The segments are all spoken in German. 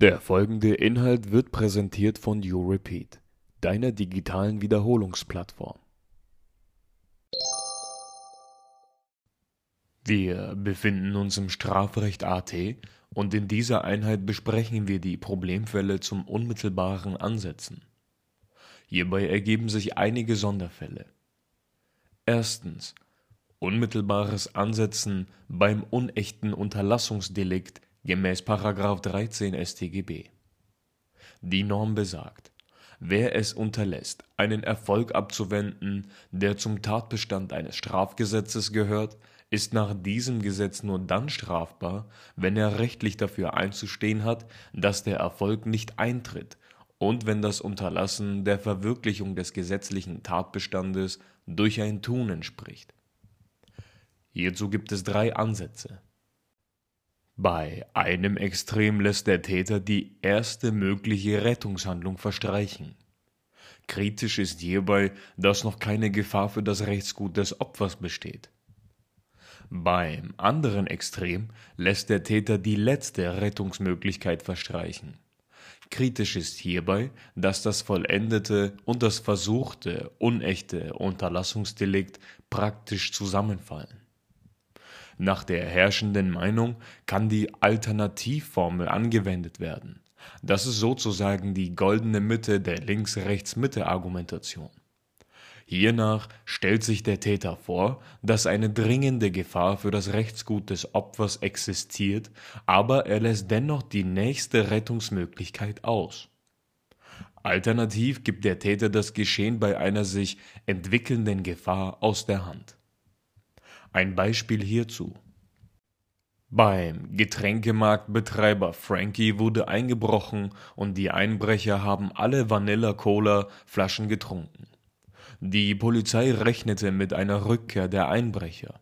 Der folgende Inhalt wird präsentiert von YouRepeat, deiner digitalen Wiederholungsplattform. Wir befinden uns im Strafrecht AT und in dieser Einheit besprechen wir die Problemfälle zum unmittelbaren Ansetzen. Hierbei ergeben sich einige Sonderfälle. Erstens unmittelbares Ansetzen beim unechten Unterlassungsdelikt gemäß § 13 StGB. Die Norm besagt, wer es unterlässt, einen Erfolg abzuwenden, der zum Tatbestand eines Strafgesetzes gehört, ist nach diesem Gesetz nur dann strafbar, wenn er rechtlich dafür einzustehen hat, dass der Erfolg nicht eintritt und wenn das Unterlassen der Verwirklichung des gesetzlichen Tatbestandes durch ein Tun entspricht. Hierzu gibt es drei Ansätze. Bei einem Extrem lässt der Täter die erste mögliche Rettungshandlung verstreichen. Kritisch ist hierbei, dass noch keine Gefahr für das Rechtsgut des Opfers besteht. Beim anderen Extrem lässt der Täter die letzte Rettungsmöglichkeit verstreichen. Kritisch ist hierbei, dass das vollendete und das versuchte unechte Unterlassungsdelikt praktisch zusammenfallen. Nach der herrschenden Meinung kann die Alternativformel angewendet werden. Das ist sozusagen die goldene Mitte der Links-Rechts-Mitte-Argumentation. Hiernach stellt sich der Täter vor, dass eine dringende Gefahr für das Rechtsgut des Opfers existiert, aber er lässt dennoch die nächste Rettungsmöglichkeit aus. Alternativ gibt der Täter das Geschehen bei einer sich entwickelnden Gefahr aus der Hand. Ein Beispiel hierzu. Beim Getränkemarktbetreiber Frankie wurde eingebrochen und die Einbrecher haben alle Vanilla Cola Flaschen getrunken. Die Polizei rechnete mit einer Rückkehr der Einbrecher.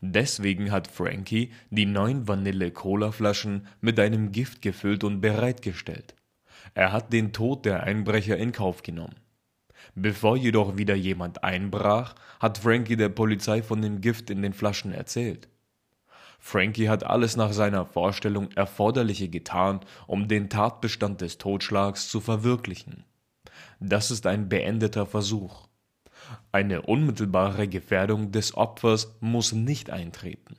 Deswegen hat Frankie die neun Vanille-Cola-Flaschen mit einem Gift gefüllt und bereitgestellt. Er hat den Tod der Einbrecher in Kauf genommen. Bevor jedoch wieder jemand einbrach, hat Frankie der Polizei von dem Gift in den Flaschen erzählt. Frankie hat alles nach seiner Vorstellung Erforderliche getan, um den Tatbestand des Totschlags zu verwirklichen. Das ist ein beendeter Versuch. Eine unmittelbare Gefährdung des Opfers muss nicht eintreten.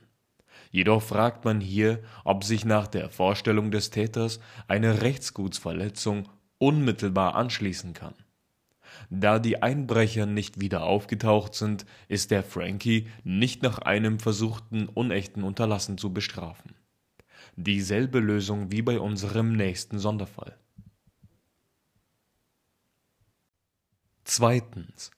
Jedoch fragt man hier, ob sich nach der Vorstellung des Täters eine Rechtsgutsverletzung unmittelbar anschließen kann. Da die Einbrecher nicht wieder aufgetaucht sind, ist der Frankie nicht nach einem versuchten unechten Unterlassen zu bestrafen. Dieselbe Lösung wie bei unserem nächsten Sonderfall. Zweitens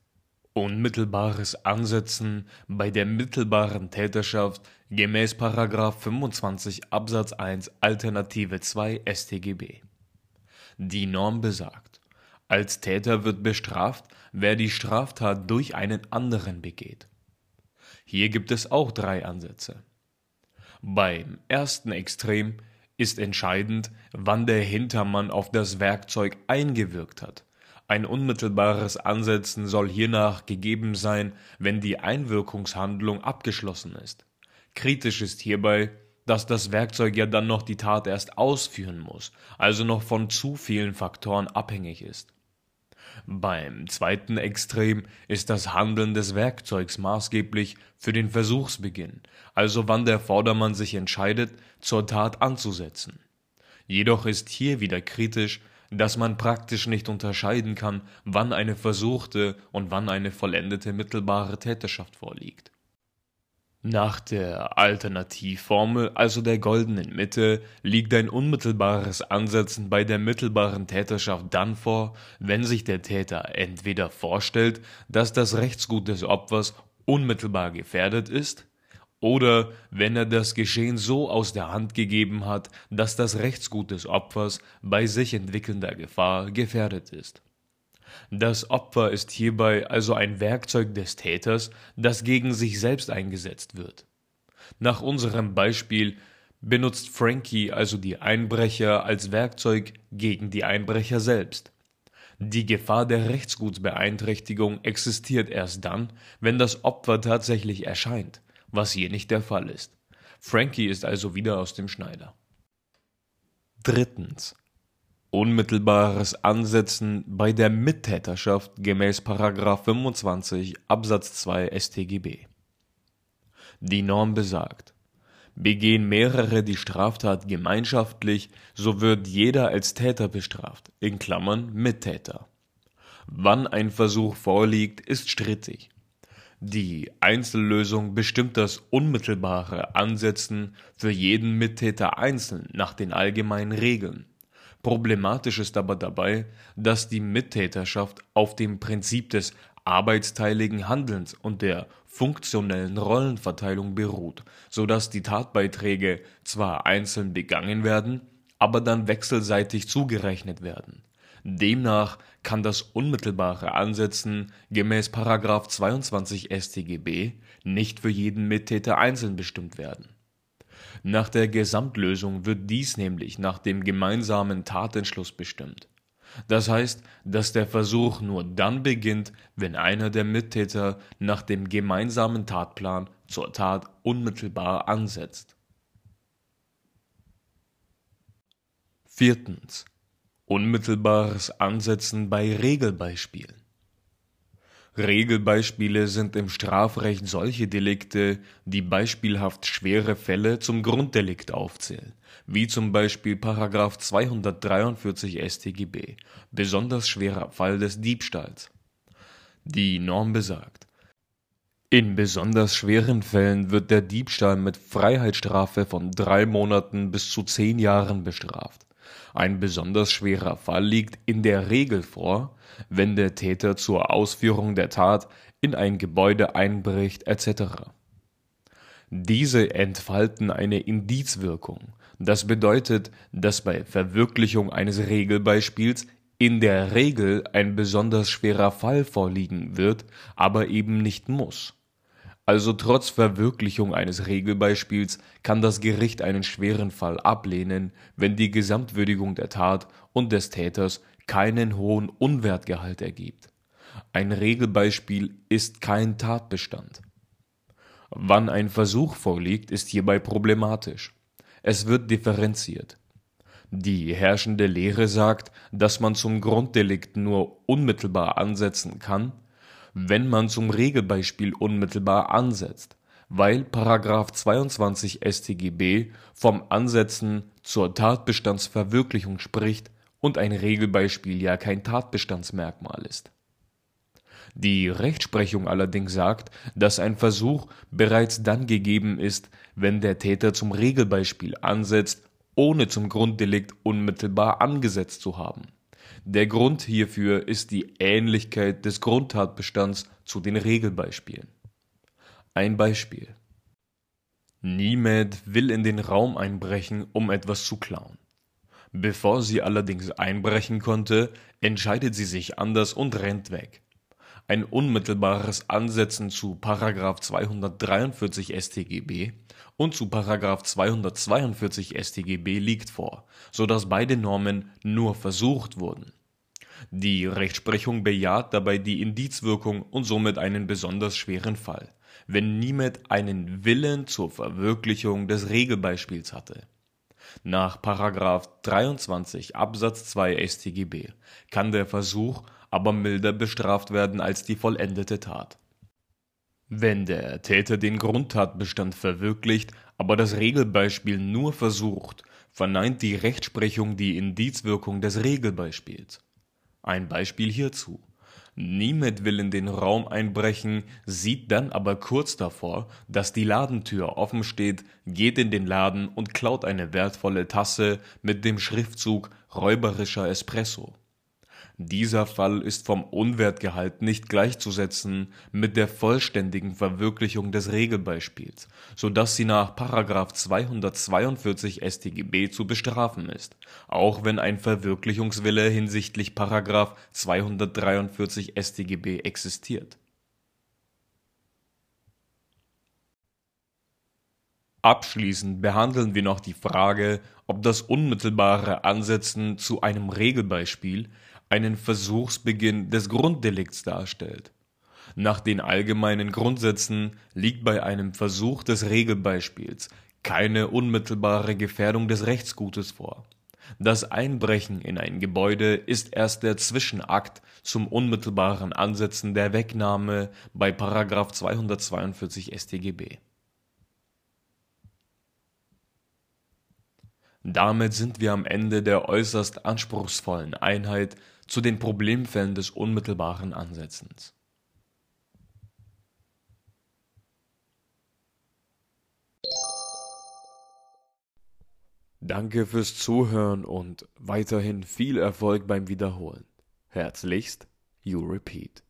Unmittelbares Ansetzen bei der mittelbaren Täterschaft gemäß § 25 Absatz 1 Alternative 2 StGB. Die Norm besagt, als Täter wird bestraft, wer die Straftat durch einen anderen begeht. Hier gibt es auch drei Ansätze. Beim ersten Extrem ist entscheidend, wann der Hintermann auf das Werkzeug eingewirkt hat ein unmittelbares Ansetzen soll hiernach gegeben sein, wenn die Einwirkungshandlung abgeschlossen ist. Kritisch ist hierbei, dass das Werkzeug ja dann noch die Tat erst ausführen muss, also noch von zu vielen Faktoren abhängig ist. Beim zweiten Extrem ist das Handeln des Werkzeugs maßgeblich für den Versuchsbeginn, also wann der Vordermann sich entscheidet, zur Tat anzusetzen. Jedoch ist hier wieder kritisch, dass man praktisch nicht unterscheiden kann, wann eine versuchte und wann eine vollendete mittelbare Täterschaft vorliegt. Nach der Alternativformel, also der goldenen Mitte, liegt ein unmittelbares Ansetzen bei der mittelbaren Täterschaft dann vor, wenn sich der Täter entweder vorstellt, dass das Rechtsgut des Opfers unmittelbar gefährdet ist, oder wenn er das Geschehen so aus der Hand gegeben hat, dass das Rechtsgut des Opfers bei sich entwickelnder Gefahr gefährdet ist. Das Opfer ist hierbei also ein Werkzeug des Täters, das gegen sich selbst eingesetzt wird. Nach unserem Beispiel benutzt Frankie also die Einbrecher als Werkzeug gegen die Einbrecher selbst. Die Gefahr der Rechtsgutsbeeinträchtigung existiert erst dann, wenn das Opfer tatsächlich erscheint, was hier nicht der Fall ist. Frankie ist also wieder aus dem Schneider. Drittens. Unmittelbares Ansetzen bei der Mittäterschaft gemäß § 25 Absatz 2 StGB. Die Norm besagt: Begehen mehrere die Straftat gemeinschaftlich, so wird jeder als Täter bestraft (Mittäter). Wann ein Versuch vorliegt, ist strittig. Die Einzellösung bestimmt das unmittelbare Ansetzen für jeden Mittäter einzeln nach den allgemeinen Regeln Problematisch ist aber dabei, dass die Mittäterschaft auf dem Prinzip des arbeitsteiligen Handelns und der funktionellen Rollenverteilung beruht, so dass die Tatbeiträge zwar einzeln begangen werden, aber dann wechselseitig zugerechnet werden. Demnach kann das unmittelbare Ansetzen gemäß § 22 StGB nicht für jeden Mittäter einzeln bestimmt werden nach der Gesamtlösung wird dies nämlich nach dem gemeinsamen Tatentschluss bestimmt. Das heißt, dass der Versuch nur dann beginnt, wenn einer der Mittäter nach dem gemeinsamen Tatplan zur Tat unmittelbar ansetzt. Viertens. Unmittelbares Ansetzen bei Regelbeispielen Regelbeispiele sind im Strafrecht solche Delikte, die beispielhaft schwere Fälle zum Grunddelikt aufzählen, wie zum Beispiel § 243 StGB (besonders schwerer Fall des Diebstahls). Die Norm besagt: In besonders schweren Fällen wird der Diebstahl mit Freiheitsstrafe von drei Monaten bis zu zehn Jahren bestraft ein besonders schwerer Fall liegt in der Regel vor, wenn der Täter zur Ausführung der Tat in ein Gebäude einbricht etc. Diese entfalten eine Indizwirkung, das bedeutet, dass bei Verwirklichung eines Regelbeispiels in der Regel ein besonders schwerer Fall vorliegen wird, aber eben nicht muss also trotz Verwirklichung eines Regelbeispiels kann das Gericht einen schweren Fall ablehnen, wenn die Gesamtwürdigung der Tat und des Täters keinen hohen Unwertgehalt ergibt. Ein Regelbeispiel ist kein Tatbestand. Wann ein Versuch vorliegt, ist hierbei problematisch. Es wird differenziert. Die herrschende Lehre sagt, dass man zum Grunddelikt nur unmittelbar ansetzen kann wenn man zum Regelbeispiel unmittelbar ansetzt, weil § 22 StGB vom Ansetzen zur Tatbestandsverwirklichung spricht und ein Regelbeispiel ja kein Tatbestandsmerkmal ist. Die Rechtsprechung allerdings sagt, dass ein Versuch bereits dann gegeben ist, wenn der Täter zum Regelbeispiel ansetzt, ohne zum Grunddelikt unmittelbar angesetzt zu haben der Grund hierfür ist die Ähnlichkeit des Grundtatbestands zu den Regelbeispielen. Ein Beispiel: Niemed will in den Raum einbrechen, um etwas zu klauen. Bevor sie allerdings einbrechen konnte, entscheidet sie sich anders und rennt weg. Ein unmittelbares Ansetzen zu § 243 StGB und zu § 242 StGB liegt vor, so dass beide Normen nur versucht wurden. Die Rechtsprechung bejaht dabei die Indizwirkung und somit einen besonders schweren Fall, wenn niemand einen Willen zur Verwirklichung des Regelbeispiels hatte. Nach § 23 Absatz 2 StGB kann der Versuch aber milder bestraft werden als die vollendete Tat. Wenn der Täter den Grundtatbestand verwirklicht, aber das Regelbeispiel nur versucht, verneint die Rechtsprechung die Indizwirkung des Regelbeispiels. Ein Beispiel hierzu: Niemand will in den Raum einbrechen, sieht dann aber kurz davor, dass die Ladentür offen steht, geht in den Laden und klaut eine wertvolle Tasse mit dem Schriftzug Räuberischer Espresso dieser Fall ist vom Unwertgehalt nicht gleichzusetzen mit der vollständigen Verwirklichung des Regelbeispiels, so dass sie nach § 242 StGB zu bestrafen ist, auch wenn ein Verwirklichungswille hinsichtlich § 243 StGB existiert. Abschließend behandeln wir noch die Frage, ob das unmittelbare Ansetzen zu einem Regelbeispiel einen Versuchsbeginn des Grunddelikts darstellt. Nach den allgemeinen Grundsätzen liegt bei einem Versuch des Regelbeispiels keine unmittelbare Gefährdung des Rechtsgutes vor. Das Einbrechen in ein Gebäude ist erst der Zwischenakt zum unmittelbaren Ansetzen der Wegnahme bei § 242 StGB. Damit sind wir am Ende der äußerst anspruchsvollen Einheit zu den Problemfällen des unmittelbaren Ansetzens. Danke fürs Zuhören und weiterhin viel Erfolg beim Wiederholen. Herzlichst, You Repeat.